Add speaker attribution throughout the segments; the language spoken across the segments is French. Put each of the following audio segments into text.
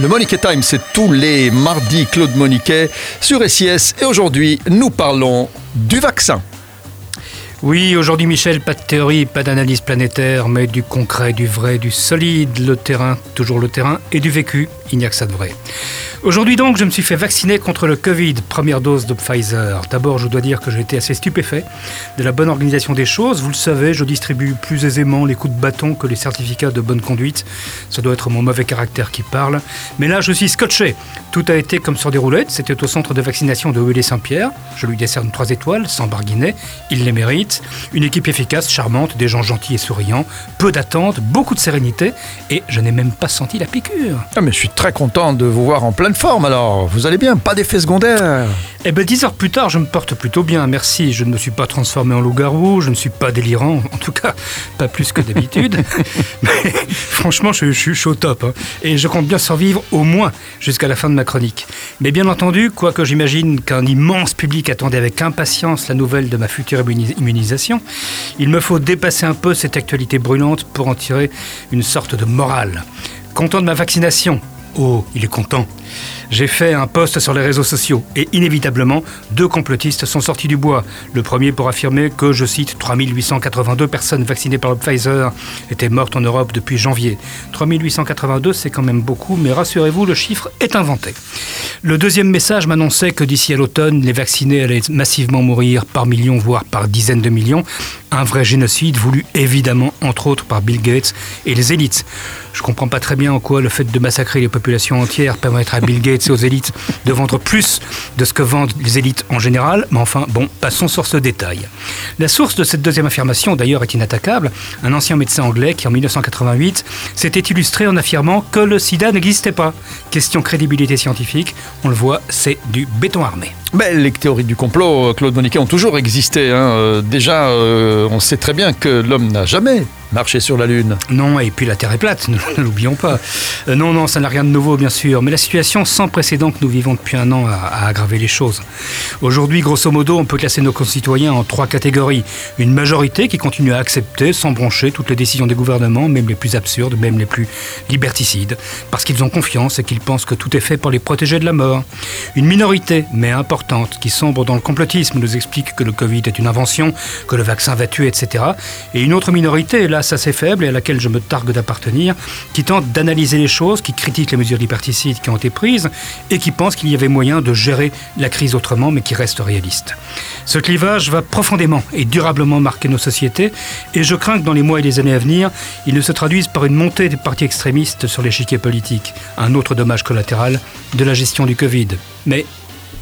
Speaker 1: Le Moniquet Time, c'est tous les mardis Claude Moniquet sur SIS. Et aujourd'hui, nous parlons du vaccin.
Speaker 2: Oui, aujourd'hui Michel, pas de théorie, pas d'analyse planétaire, mais du concret, du vrai, du solide, le terrain, toujours le terrain, et du vécu, il n'y a que ça de vrai. Aujourd'hui donc, je me suis fait vacciner contre le Covid, première dose de Pfizer. D'abord, je dois dire que j'ai été assez stupéfait de la bonne organisation des choses. Vous le savez, je distribue plus aisément les coups de bâton que les certificats de bonne conduite. Ça doit être mon mauvais caractère qui parle. Mais là, je suis scotché. Tout a été comme sur des roulettes. C'était au centre de vaccination de Willy Saint-Pierre. Je lui décerne trois étoiles, sans barguinet. Il les mérite. Une équipe efficace, charmante, des gens gentils et souriants. Peu d'attente, beaucoup de sérénité. Et je n'ai même pas senti la piqûre.
Speaker 1: Ah, mais je suis très content de vous voir en pleine forme alors. Vous allez bien, pas d'effet secondaire
Speaker 2: Eh ben, dix heures plus tard, je me porte plutôt bien, merci. Je ne me suis pas transformé en loup-garou, je ne suis pas délirant, en tout cas, pas plus que d'habitude. Mais franchement, je, je, suis au top. hein. Et je compte bien survivre au moins jusqu'à la fin de ma chronique. Mais bien entendu, quoique j'imagine qu'un immense public attendait avec impatience la nouvelle de ma future immuni- il me faut dépasser un peu cette actualité brûlante pour en tirer une sorte de morale. Content de ma vaccination? Oh, il est content. J'ai fait un post sur les réseaux sociaux et inévitablement, deux complotistes sont sortis du bois. Le premier pour affirmer que, je cite, 3882 personnes vaccinées par le Pfizer étaient mortes en Europe depuis janvier. 3882, c'est quand même beaucoup, mais rassurez-vous, le chiffre est inventé. Le deuxième message m'annonçait que d'ici à l'automne, les vaccinés allaient massivement mourir par millions, voire par dizaines de millions. Un vrai génocide voulu évidemment, entre autres, par Bill Gates et les élites. Je comprends pas très bien en quoi le fait de massacrer les populations entières permettra à Bill Gates et aux élites de vendre plus de ce que vendent les élites en général, mais enfin, bon, passons sur ce détail. La source de cette deuxième affirmation, d'ailleurs, est inattaquable. Un ancien médecin anglais qui, en 1988, s'était illustré en affirmant que le sida n'existait pas. Question crédibilité scientifique, on le voit, c'est du béton armé.
Speaker 1: Mais les théories du complot, euh, Claude Moniquet, ont toujours existé. hein. Euh, déjà, euh, on sait très bien que l'homme n'a jamais marché sur la Lune.
Speaker 2: Non, et puis la Terre est plate, ne l'oublions pas. Euh, non, non, ça n'a rien de nouveau, bien sûr, mais la situation sans précédent que nous vivons depuis un an a, aggravé les choses. Aujourd'hui, grosso modo, on peut classer nos concitoyens en trois catégories. Une majorité qui continue à accepter, sans broncher, toutes les décisions des gouvernements, même les plus absurdes, même les plus liberticides, parce qu'ils ont confiance et qu'ils pensent que tout est fait pour les protéger de la mort. Une minorité, mais importante, qui sombre dans le complotisme, nous explique que le Covid est une invention, que le vaccin va tuer, etc. Et une autre minorité, assez faible, et à laquelle je me targue d'appartenir, qui tente d'analyser les choses, qui critique les mesures liberticides qui ont été prises, et qui pense qu'il y avait moyen de gérer la crise autrement, mais qui reste réaliste. Ce clivage va profondément et durablement marquer nos sociétés, et je crains que dans les mois et les années à venir, il ne se traduise par une montée des partis extrémistes sur l'échiquier politique, un autre dommage collatéral de la gestion du Covid. Mais,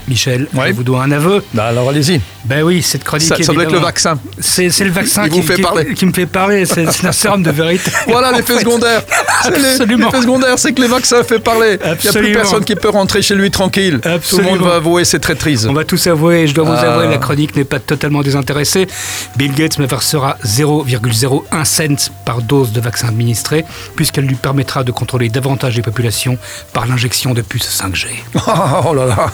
Speaker 2: Michel, je vous dois un aveu.
Speaker 1: Bah alors allez-y.
Speaker 2: Ben oui, cette chronique.
Speaker 1: Ça, ça doit être le vaccin.
Speaker 2: C'est le vaccin qui,
Speaker 1: vous fait
Speaker 2: qui-
Speaker 1: parler.
Speaker 2: qui me fait parler. C'est un sérum de vérité.
Speaker 1: Voilà l'effet secondaire.
Speaker 2: Absolument.
Speaker 1: L'effet secondaire, c'est que les vaccins fait parler. Il n'y a plus
Speaker 2: Absolument.
Speaker 1: personne qui peut rentrer chez lui tranquille. Tout le
Speaker 2: Absolument.
Speaker 1: monde va avouer ses traîtrises.
Speaker 2: On va tous avouer, je dois vous
Speaker 1: Ah.
Speaker 2: avouer, la chronique n'est pas totalement désintéressée. Bill Gates me versera 0,01 cent par dose de vaccin administré, puisqu'elle lui permettra de contrôler davantage les populations par l'injection de puces 5G.
Speaker 1: Oh là là.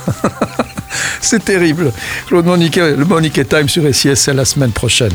Speaker 1: C'est terrible. Le Moniquet Time sur SIS, c'est la semaine prochaine.